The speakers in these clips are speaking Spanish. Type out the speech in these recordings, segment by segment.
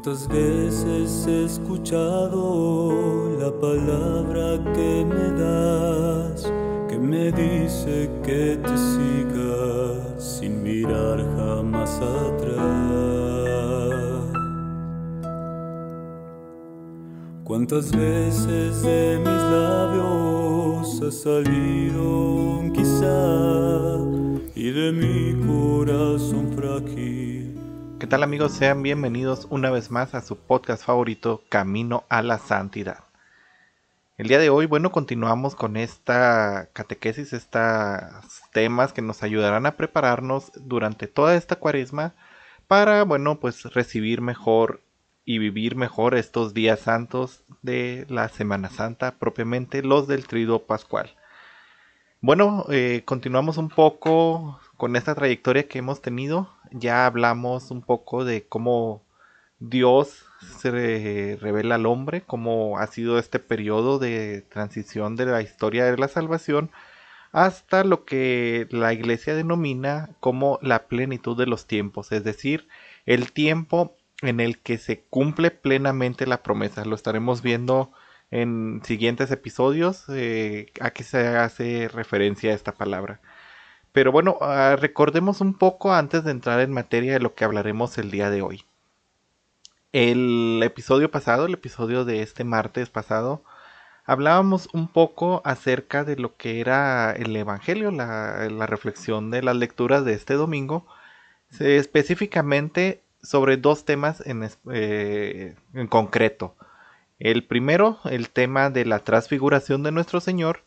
¿Cuántas veces he escuchado la palabra que me das, que me dice que te siga sin mirar jamás atrás? ¿Cuántas veces de mis labios ha salido un quizá y de mi corazón frágil? ¿Qué tal amigos? Sean bienvenidos una vez más a su podcast favorito Camino a la Santidad. El día de hoy, bueno, continuamos con esta catequesis, estos temas que nos ayudarán a prepararnos durante toda esta cuaresma para, bueno, pues recibir mejor y vivir mejor estos días santos de la Semana Santa, propiamente los del Trido Pascual. Bueno, eh, continuamos un poco con esta trayectoria que hemos tenido ya hablamos un poco de cómo Dios se revela al hombre, cómo ha sido este periodo de transición de la historia de la salvación hasta lo que la iglesia denomina como la plenitud de los tiempos, es decir, el tiempo en el que se cumple plenamente la promesa. Lo estaremos viendo en siguientes episodios eh, a qué se hace referencia a esta palabra. Pero bueno, ah, recordemos un poco antes de entrar en materia de lo que hablaremos el día de hoy. El episodio pasado, el episodio de este martes pasado, hablábamos un poco acerca de lo que era el Evangelio, la, reflexión de las lecturas de este domingo, específicamente sobre dos temas en, eh, en concreto. El primero, el tema de la transfiguración de nuestro Señor,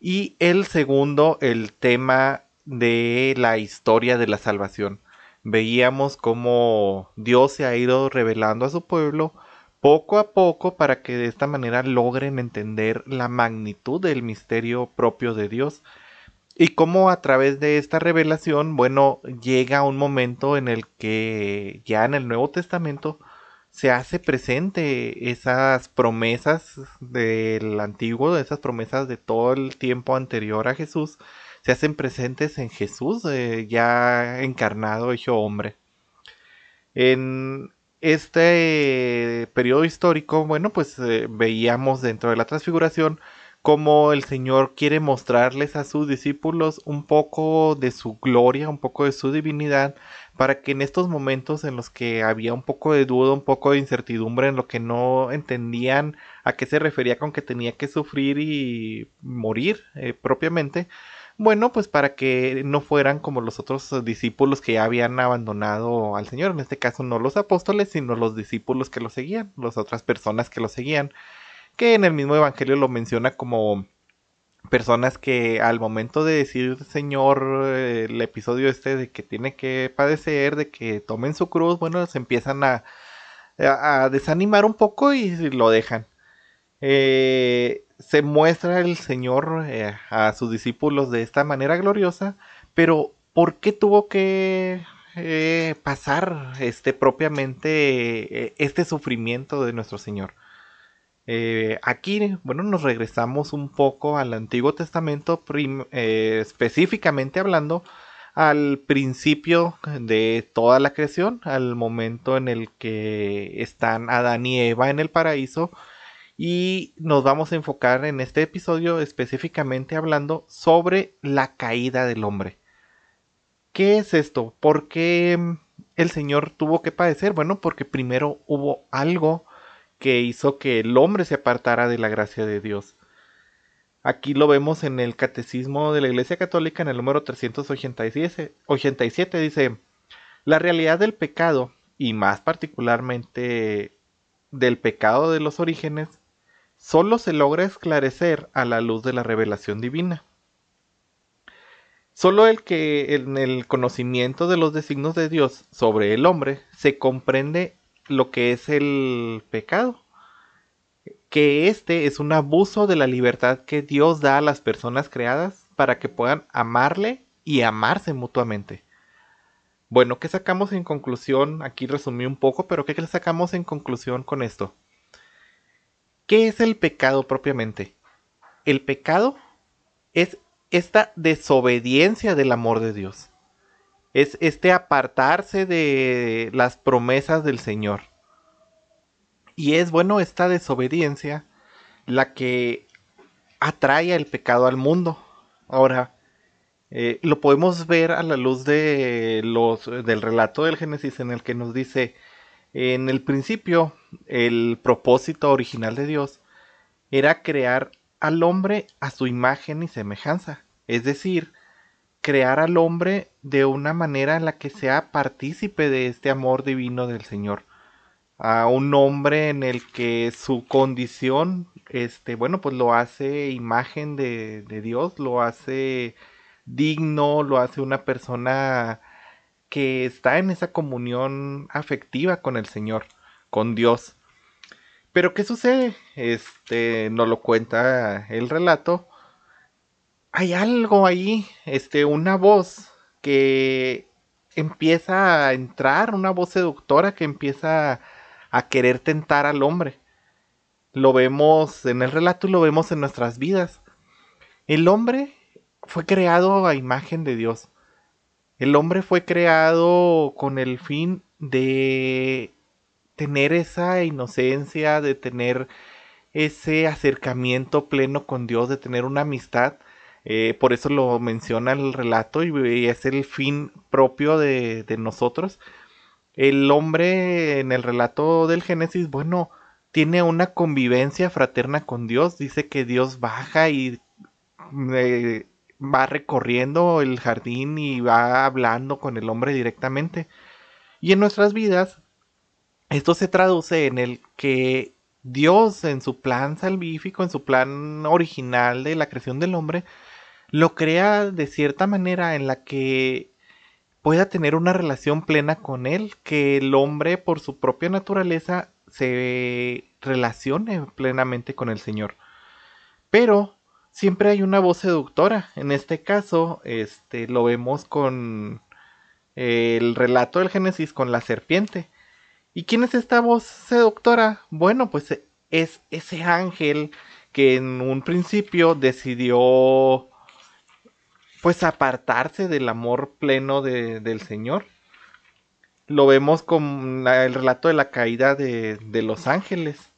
y el segundo, el tema de la historia de la salvación. Veíamos cómo Dios se ha ido revelando a su pueblo poco a poco para que de esta manera logren entender la magnitud del misterio propio de Dios y cómo a través de esta revelación, bueno, llega un momento en el que ya en el Nuevo Testamento se hace presente esas promesas del antiguo, esas promesas de todo el tiempo anterior a Jesús, se hacen presentes en Jesús, eh, ya encarnado, hecho hombre. En este periodo histórico, bueno, pues eh, veíamos dentro de la transfiguración cómo el Señor quiere mostrarles a sus discípulos un poco de su gloria, un poco de su divinidad, para que en estos momentos en los que había un poco de duda, un poco de incertidumbre, en lo que no entendían a qué se refería con que tenía que sufrir y morir eh, propiamente, bueno, pues para que no fueran como los otros discípulos que ya habían abandonado al Señor, en este caso no los apóstoles, sino los discípulos que lo seguían, las otras personas que lo seguían, que en el mismo Evangelio lo menciona como personas que al momento de decir Señor el episodio este de que tiene que padecer, de que tomen su cruz, bueno, se empiezan a, a, desanimar un poco y lo dejan. Eh, se muestra el Señor eh, a sus discípulos de esta manera gloriosa, pero ¿por qué tuvo que eh, pasar este propiamente eh, este sufrimiento de nuestro Señor? aquí, bueno, nos regresamos un poco al Antiguo Testamento, específicamente hablando al principio de toda la creación, al momento en el que están Adán y Eva en el paraíso, y nos vamos a enfocar en este episodio específicamente hablando sobre la caída del hombre. ¿Qué es esto? ¿Por qué mm, el Señor tuvo que padecer? Bueno, porque primero hubo algo que hizo que el hombre se apartara de la gracia de Dios. Aquí lo vemos en el Catecismo de la Iglesia Católica en el número 387. 87, dice, la realidad del pecado, y más particularmente del pecado de los orígenes, solo se logra esclarecer a la luz de la revelación divina. Solo el que en el conocimiento de los designios de Dios sobre el hombre se comprende lo que es el pecado, que este es un abuso de la libertad que Dios da a las personas creadas para que puedan amarle y amarse mutuamente. Bueno, ¿qué sacamos en conclusión? Aquí resumí un poco, pero ¿qué sacamos en conclusión con esto? ¿Qué es el pecado propiamente? El pecado es esta desobediencia del amor de Dios. Es este apartarse de las promesas del Señor. Y es bueno esta desobediencia la que atrae el pecado al mundo. Ahora, eh, lo podemos ver a la luz de los, del relato del Génesis en el que nos dice, en el principio, el propósito original de Dios era crear al hombre a su imagen y semejanza, es decir, crear al hombre de una manera en la que sea partícipe de este amor divino del Señor. A un hombre en el que su condición, este, bueno, pues lo hace imagen de, de Dios, lo hace digno, lo hace una persona que está en esa comunión afectiva con el Señor, con Dios. Pero ¿qué sucede? Este nos lo cuenta el relato. Hay algo ahí, este una voz que empieza a entrar, una voz seductora que empieza a querer tentar al hombre. Lo vemos en el relato y lo vemos en nuestras vidas. El hombre fue creado a imagen de Dios. El hombre fue creado con el fin de tener esa inocencia, de tener ese acercamiento pleno con Dios, de tener una amistad. Eh, por eso lo menciona el relato y, es el fin propio de, nosotros. El hombre en el relato del Génesis, bueno, tiene una convivencia fraterna con Dios. Dice que Dios baja y eh, va recorriendo el jardín y va hablando con el hombre directamente. Y en nuestras vidas, esto se traduce en el que Dios, en su plan salvífico, en su plan original de la creación del hombre, lo crea de cierta manera en la que pueda tener una relación plena con él, que el hombre por su propia naturaleza se relacione plenamente con el Señor. Pero siempre hay una voz seductora. En este caso, este, lo vemos con el relato del Génesis con la serpiente. ¿Y quién es esta voz seductora? Bueno, pues es ese ángel que en un principio decidió pues apartarse del amor pleno del Señor. Lo vemos con el relato de la caída de, de los ángeles.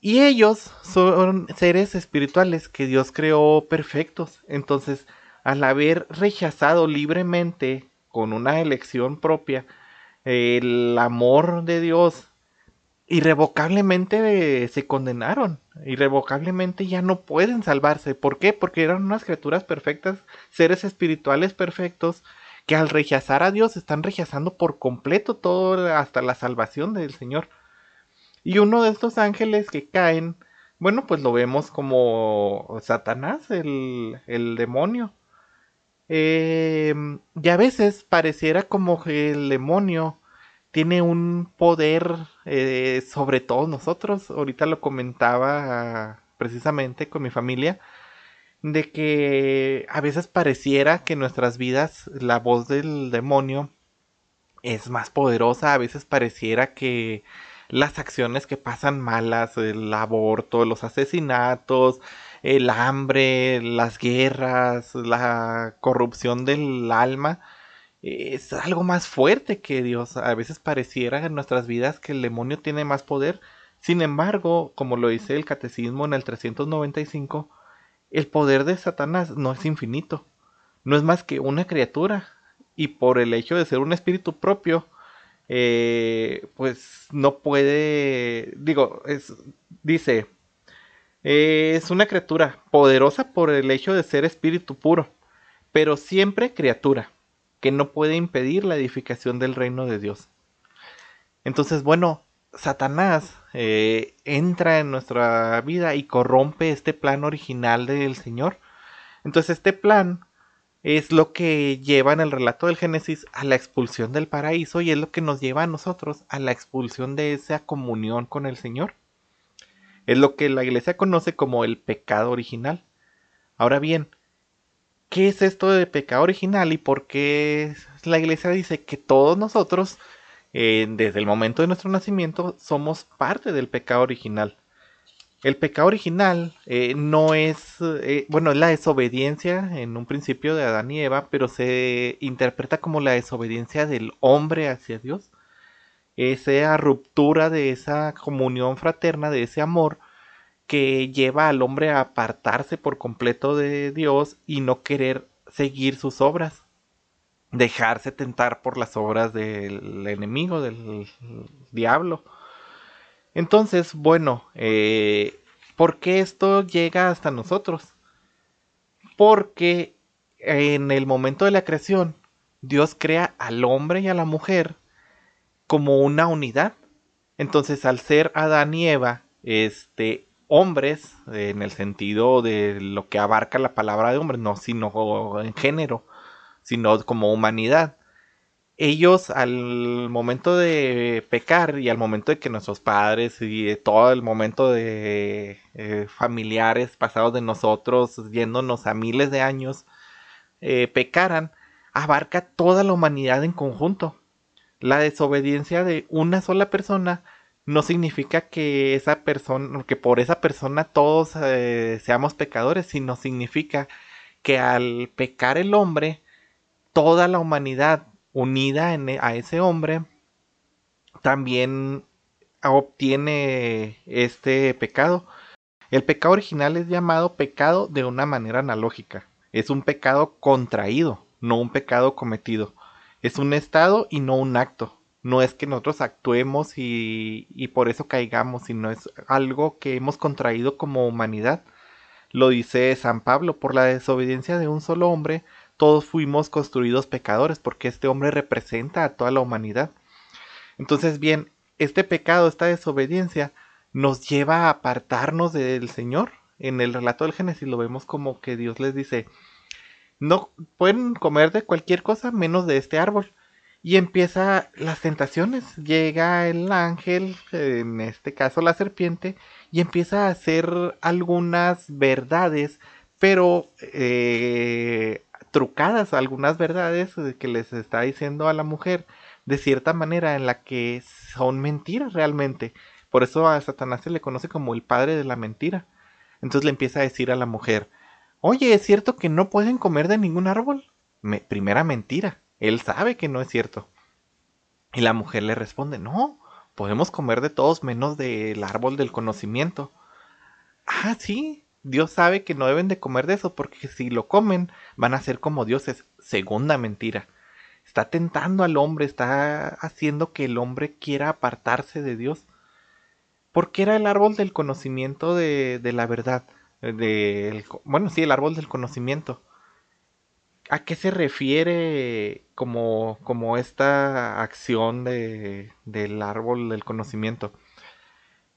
Y ellos son seres espirituales que Dios creó perfectos. Entonces, al haber rechazado libremente, con una elección propia, el amor de Dios, irrevocablemente se condenaron. Irrevocablemente ya no pueden salvarse. ¿Por qué? Porque eran unas criaturas perfectas, seres espirituales perfectos, que al rechazar a Dios están rechazando por completo todo hasta la salvación del Señor. Y uno de estos ángeles que caen, bueno, pues lo vemos como Satanás, el, demonio. Em, y a veces pareciera como que el demonio tiene un poder eh, sobre todos nosotros. Ahorita lo comentaba precisamente con mi familia, de que a veces pareciera que en nuestras vidas la voz del demonio es más poderosa, a veces pareciera que las acciones que pasan malas, el aborto, los asesinatos, el hambre, las guerras, la corrupción del alma, es algo más fuerte que Dios. A veces pareciera en nuestras vidas que el demonio tiene más poder. Sin embargo, como lo dice el catecismo en el 395, el poder de Satanás no es infinito. No es más que una criatura. Y por el hecho de ser un espíritu propio, eh, pues no puede, digo, es, dice, es una criatura poderosa por el hecho de ser espíritu puro, pero siempre criatura, que no puede impedir la edificación del reino de Dios. Entonces, bueno, Satanás eh, entra en nuestra vida y corrompe este plan original del Señor. Entonces, este plan es lo que lleva en el relato del Génesis a la expulsión del paraíso y es lo que nos lleva a nosotros a la expulsión de esa comunión con el Señor. Es lo que la iglesia conoce como el pecado original. Ahora bien, ¿qué es esto de pecado original y por qué la iglesia dice que todos nosotros, eh, desde el momento de nuestro nacimiento, somos parte del pecado original? El pecado original eh, no es, eh, bueno, es la desobediencia en un principio de Adán y Eva, pero se interpreta como la desobediencia del hombre hacia Dios. esa ruptura de esa comunión fraterna, de ese amor que lleva al hombre a apartarse por completo de Dios y no querer seguir sus obras, dejarse tentar por las obras del enemigo, del diablo. Entonces, bueno, eh, ¿por qué esto llega hasta nosotros? Porque en el momento de la creación, Dios crea al hombre y a la mujer como una unidad. Entonces, al ser Adán y Eva, este, hombres, en el sentido de lo que abarca la palabra de hombre, no sino en género, sino como humanidad. Ellos al momento de pecar y al momento de que nuestros padres y todo el momento de eh, familiares pasados de nosotros, yéndonos a miles de años, eh, pecaran, abarca toda la humanidad en conjunto. La desobediencia de una sola persona no significa que esa persona, que por esa persona todos eh, seamos pecadores, sino significa que al pecar el hombre, toda la humanidad unida e, a ese hombre también obtiene este pecado. El pecado original es llamado pecado de una manera analógica. Es un pecado contraído, no un pecado cometido. Es un estado y no un acto no es que nosotros actuemos y, por eso caigamos, sino es algo que hemos contraído como humanidad. Lo dice San Pablo, por la desobediencia de un solo hombre, todos fuimos construidos pecadores, porque este hombre representa a toda la humanidad. Entonces, bien, este pecado, esta desobediencia, nos lleva a apartarnos del Señor. En el relato del Génesis lo vemos como que Dios les dice, no pueden comer de cualquier cosa menos de este árbol. Y empieza las tentaciones. Llega el ángel, en este caso la serpiente, y empieza a hacer algunas verdades, pero eh, trucadas, algunas verdades que les está diciendo a la mujer, de cierta manera en la que son mentiras realmente. Por eso a Satanás se le conoce como el padre de la mentira. Entonces le empieza a decir a la mujer, oye, ¿es cierto que no pueden comer de ningún árbol? primera mentira. Él sabe que no es cierto. Y la mujer le responde, no, podemos comer de todos menos del árbol del conocimiento. Ah, sí, Dios sabe que no deben de comer de eso porque si lo comen van a ser como dioses. Segunda mentira. Está tentando al hombre, está haciendo que el hombre quiera apartarse de Dios. Porque era el árbol del conocimiento de, de la verdad. De, bueno, sí, el árbol del conocimiento. ¿A qué se refiere como, como esta acción de, del árbol del conocimiento?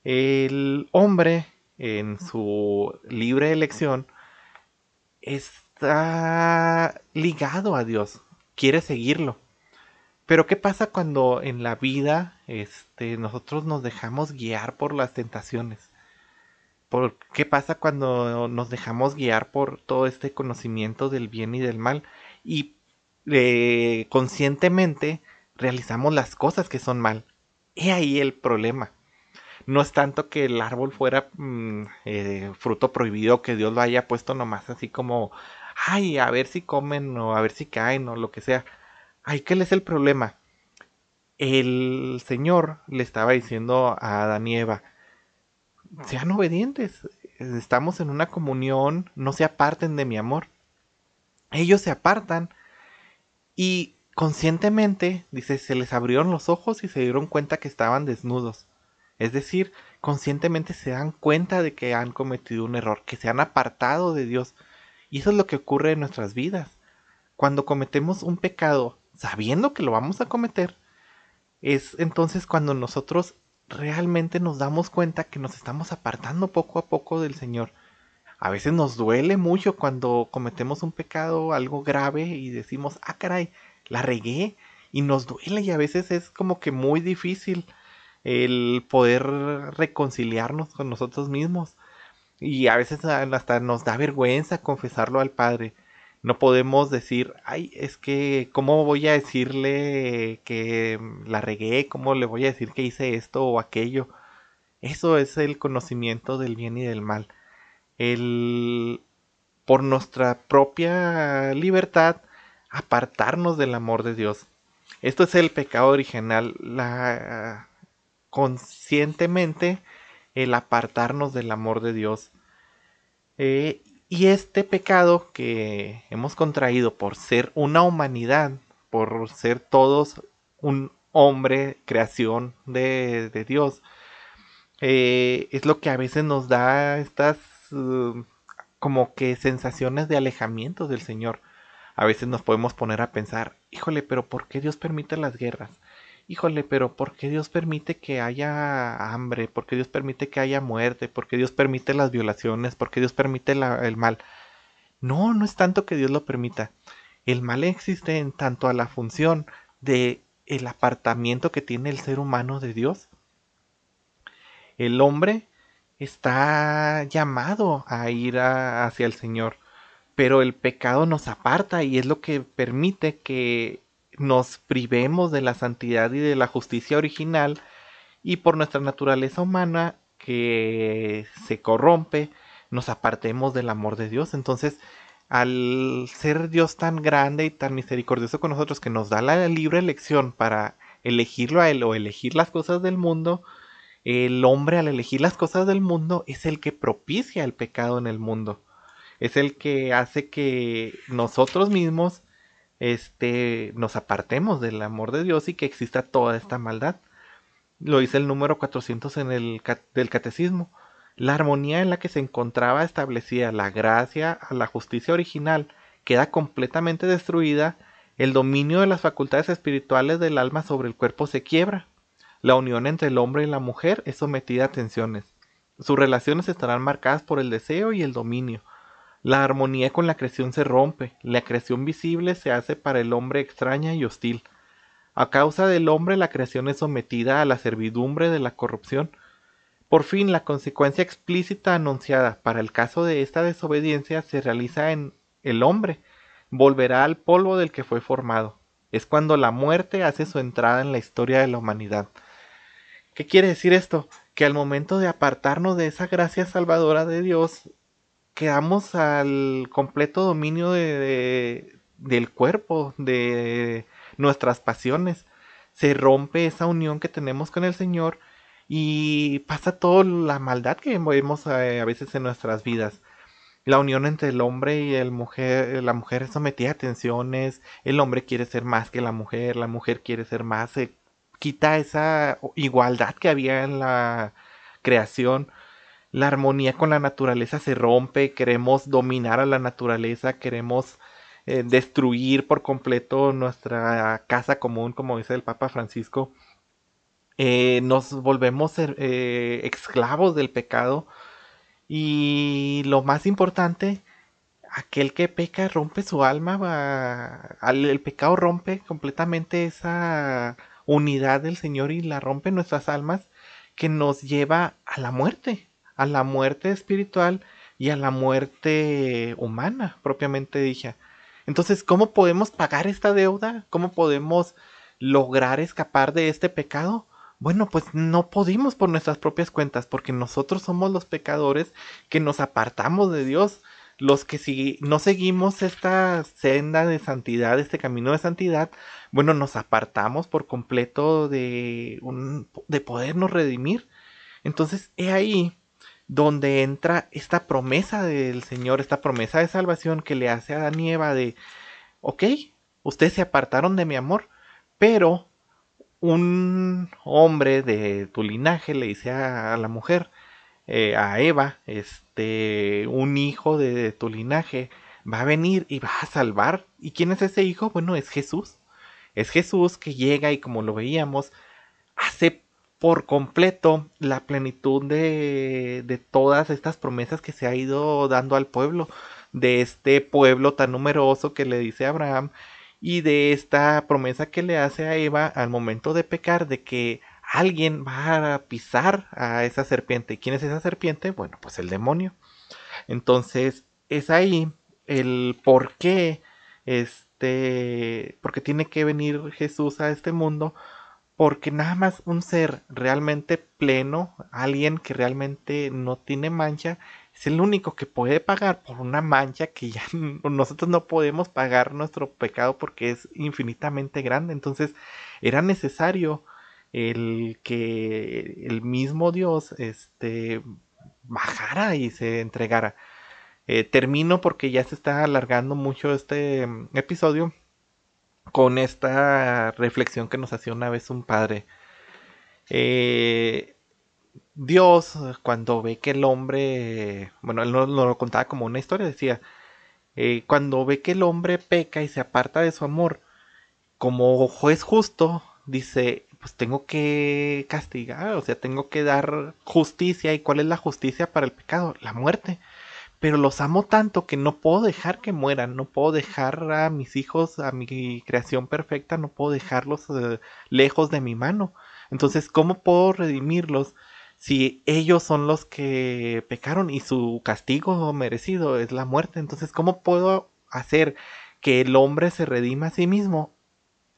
El hombre, en su libre elección, está ligado a Dios, quiere seguirlo. Pero ¿qué pasa cuando en la vida este, nosotros nos dejamos guiar por las tentaciones? por qué pasa cuando nos dejamos guiar por todo este conocimiento del bien y del mal y eh, conscientemente realizamos las cosas que son mal. He ahí el problema. No es tanto que el árbol fuera mm, eh, fruto prohibido, que Dios lo haya puesto nomás así como, ay, a ver si comen o a ver si caen o lo que sea. Ay, ¿qué es el problema? El Señor le estaba diciendo a Adán y Eva, sean obedientes. Estamos en una comunión, no se aparten de mi amor. Ellos se apartan y conscientemente, dice, se les abrieron los ojos y se dieron cuenta que estaban desnudos. Es decir, conscientemente se dan cuenta de que han cometido un error, que se han apartado de Dios. Y eso es lo que ocurre en nuestras vidas. Cuando cometemos un pecado sabiendo que lo vamos a cometer, es entonces cuando nosotros realmente nos damos cuenta que nos estamos apartando poco a poco del Señor. A veces nos duele mucho cuando cometemos un pecado, algo grave, y decimos, ah, caray, la regué. Y nos duele y a veces es como que muy difícil el poder reconciliarnos con nosotros mismos. Y a veces hasta nos da vergüenza confesarlo al Padre no podemos decir, ay, es que, ¿cómo voy a decirle que la regué? ¿Cómo le voy a decir que hice esto o aquello? Eso es el conocimiento del bien y del mal. El, por nuestra propia libertad, apartarnos del amor de Dios. Esto es el pecado original, la conscientemente el apartarnos del amor de Dios. Eh, y este pecado que hemos contraído por ser una humanidad, por ser todos un hombre, creación de, Dios, eh, es lo que a veces nos da estas uh, como que sensaciones de alejamiento del Señor. A veces nos podemos poner a pensar, híjole, pero ¿por qué Dios permite las guerras? Híjole, pero ¿por qué Dios permite que haya hambre? ¿Por qué Dios permite que haya muerte? ¿Por qué Dios permite las violaciones? ¿Por qué Dios permite el mal? No, no es tanto que Dios lo permita. El mal existe en tanto a la función de el apartamiento que tiene el ser humano de Dios. El hombre está llamado a ir hacia el Señor, pero el pecado nos aparta y es lo que permite que nos privemos de la santidad y de la justicia original y por nuestra naturaleza humana que se corrompe, nos apartemos del amor de Dios. Entonces, al ser Dios tan grande y tan misericordioso con nosotros que nos da la libre elección para elegirlo a Él o elegir las cosas del mundo, el hombre al elegir las cosas del mundo es el que propicia el pecado en el mundo. Es el que hace que nosotros mismos este, nos apartemos del amor de Dios y que exista toda esta maldad. Lo dice el número 400 en el, del catecismo. La armonía en la que se encontraba establecida la gracia a la justicia original queda completamente destruida, el dominio de las facultades espirituales del alma sobre el cuerpo se quiebra, la unión entre el hombre y la mujer es sometida a tensiones, sus relaciones estarán marcadas por el deseo y el dominio, la armonía con la creación se rompe, la creación visible se hace para el hombre extraña y hostil. A causa del hombre la creación es sometida a la servidumbre de la corrupción, por fin, la consecuencia explícita anunciada para el caso de esta desobediencia se realiza en el hombre. Volverá al polvo del que fue formado. Es cuando la muerte hace su entrada en la historia de la humanidad. ¿Qué quiere decir esto? Que al momento de apartarnos de esa gracia salvadora de Dios, quedamos al completo dominio de, del cuerpo, de nuestras pasiones. Se rompe esa unión que tenemos con el Señor y pasa toda la maldad que vemos eh, a veces en nuestras vidas. La unión entre el hombre y el mujer, la mujer es sometida a tensiones, el hombre quiere ser más que la mujer, la mujer quiere ser más, se quita esa igualdad que había en la creación, la armonía con la naturaleza se rompe, queremos dominar a la naturaleza, queremos eh, destruir por completo nuestra casa común, como dice el Papa Francisco. Eh, nos volvemos eh, esclavos del pecado. Y lo más importante, aquel que peca rompe su alma, el pecado rompe completamente esa unidad del Señor y la rompe nuestras almas que nos lleva a la muerte, a la muerte espiritual y a la muerte humana, propiamente dicha. Entonces, ¿cómo podemos pagar esta deuda? ¿Cómo podemos lograr escapar de este pecado? Bueno, pues no pudimos por nuestras propias cuentas, porque nosotros somos los pecadores que nos apartamos de Dios, los que si no seguimos esta senda de santidad, este camino de santidad, bueno, nos apartamos por completo de, de podernos redimir. Entonces, he ahí donde entra esta promesa del Señor, esta promesa de salvación que le hace a Adán y Eva de, ok, ustedes se apartaron de mi amor, pero un hombre de tu linaje le dice a, la mujer, eh, a Eva, este, un hijo de, tu linaje va a venir y va a salvar. ¿Y quién es ese hijo? Bueno, es Jesús. Es Jesús que llega y como lo veíamos, hace por completo la plenitud de, de todas estas promesas que se ha ido dando al pueblo, de este pueblo tan numeroso que le dice Abraham, y de esta promesa que le hace a Eva al momento de pecar de que alguien va a pisar a esa serpiente. ¿Quién es esa serpiente? Bueno, pues el demonio. Entonces es ahí el por qué este porque tiene que venir Jesús a este mundo porque nada más un ser realmente pleno, alguien que realmente no tiene mancha, es el único que puede pagar por una mancha que ya nosotros no podemos pagar nuestro pecado porque es infinitamente grande. Entonces era necesario el que el mismo Dios este, bajara y se entregara. Eh, termino porque ya se está alargando mucho este mm, episodio con esta reflexión que nos hacía una vez un padre. Eh, Dios, cuando ve que el hombre, bueno, él no, lo contaba como una historia, decía, eh, cuando ve que el hombre peca y se aparta de su amor, como juez justo, dice, pues tengo que castigar, o sea, tengo que dar justicia. ¿Y cuál es la justicia para el pecado? La muerte. Pero los amo tanto que no puedo dejar que mueran, no puedo dejar a mis hijos, a mi creación perfecta, no puedo dejarlos eh, lejos de mi mano. Entonces, ¿cómo puedo redimirlos? si ellos son los que pecaron y su castigo merecido es la muerte, entonces ¿cómo puedo hacer que el hombre se redima a sí mismo?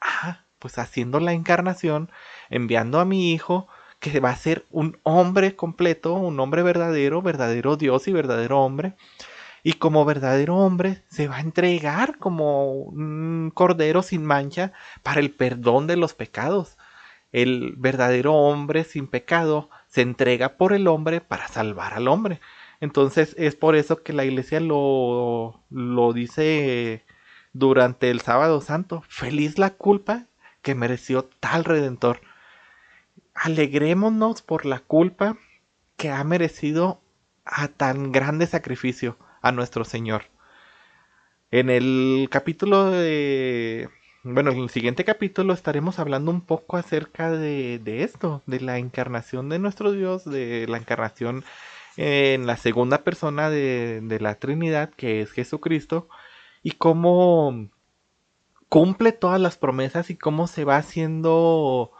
Ah, pues haciendo la encarnación, enviando a mi hijo que va a ser un hombre completo, un hombre verdadero, verdadero Dios y verdadero hombre. Y como verdadero hombre se va a entregar como un cordero sin mancha para el perdón de los pecados. El verdadero hombre sin pecado se entrega por el hombre para salvar al hombre. Entonces es por eso que la iglesia lo, lo dice durante el sábado santo. Feliz la culpa que mereció tal redentor. Alegrémonos por la culpa que ha merecido a tan grande sacrificio a nuestro Señor. En el capítulo de bueno, en el siguiente capítulo estaremos hablando un poco acerca de, esto, de la encarnación de nuestro Dios, de la encarnación en la segunda persona de, de la Trinidad, que es Jesucristo, y cómo cumple todas las promesas y cómo se va haciendo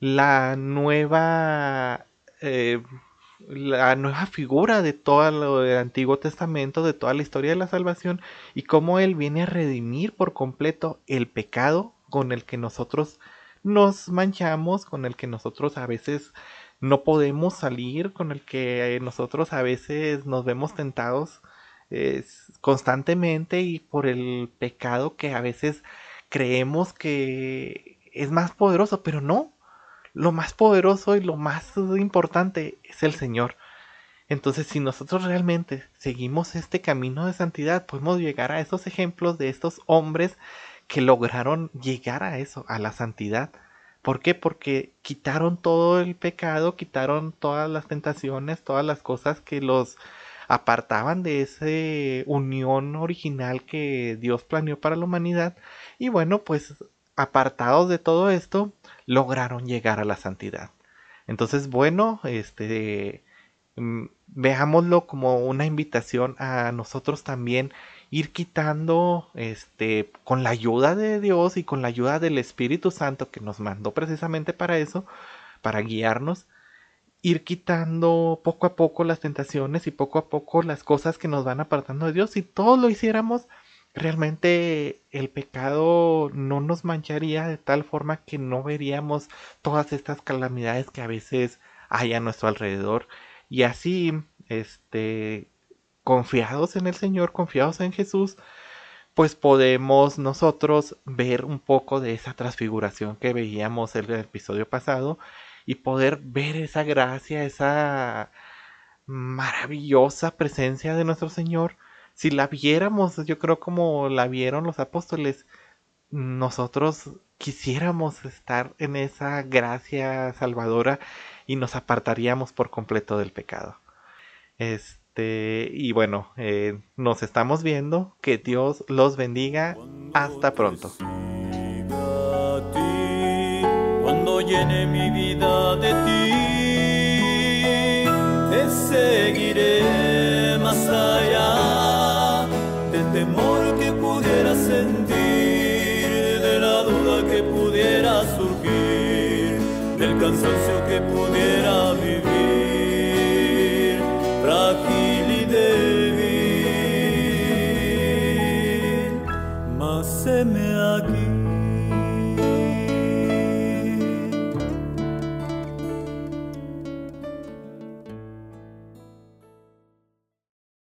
la nueva eh, la nueva figura de todo lo del Antiguo Testamento, de toda la historia de la salvación y cómo Él viene a redimir por completo el pecado con el que nosotros nos manchamos, con el que nosotros a veces no podemos salir, con el que nosotros a veces nos vemos tentados constantemente y por el pecado que a veces creemos que es más poderoso, pero no, lo más poderoso y lo más importante es el Señor. Entonces, si nosotros realmente seguimos este camino de santidad, podemos llegar a esos ejemplos de estos hombres que lograron llegar a eso, a la santidad. ¿Por qué? Porque quitaron todo el pecado, quitaron todas las tentaciones, todas las cosas que los apartaban de esa unión original que Dios planeó para la humanidad. Y bueno, pues apartados de todo esto, lograron llegar a la santidad. Entonces, bueno, este mm, veámoslo como una invitación a nosotros también ir quitando este con la ayuda de Dios y con la ayuda del Espíritu Santo que nos mandó precisamente para eso, para guiarnos, ir quitando poco a poco las tentaciones y poco a poco las cosas que nos van apartando de Dios. Si todos lo hiciéramos, realmente el pecado no nos mancharía de tal forma que no veríamos todas estas calamidades que a veces hay a nuestro alrededor. Y así este confiados en el Señor, confiados en Jesús, pues podemos nosotros ver un poco de esa transfiguración que veíamos en el episodio pasado y poder ver esa gracia, esa maravillosa presencia de nuestro Señor si la viéramos, yo creo como la vieron los apóstoles, nosotros quisiéramos estar en esa gracia salvadora y nos apartaríamos por completo del pecado. Este, y bueno, eh, nos estamos viendo. Que Dios los bendiga. Hasta pronto. Cuando llene mi vida de ti, te seguiré cansancio que pudiera vivir,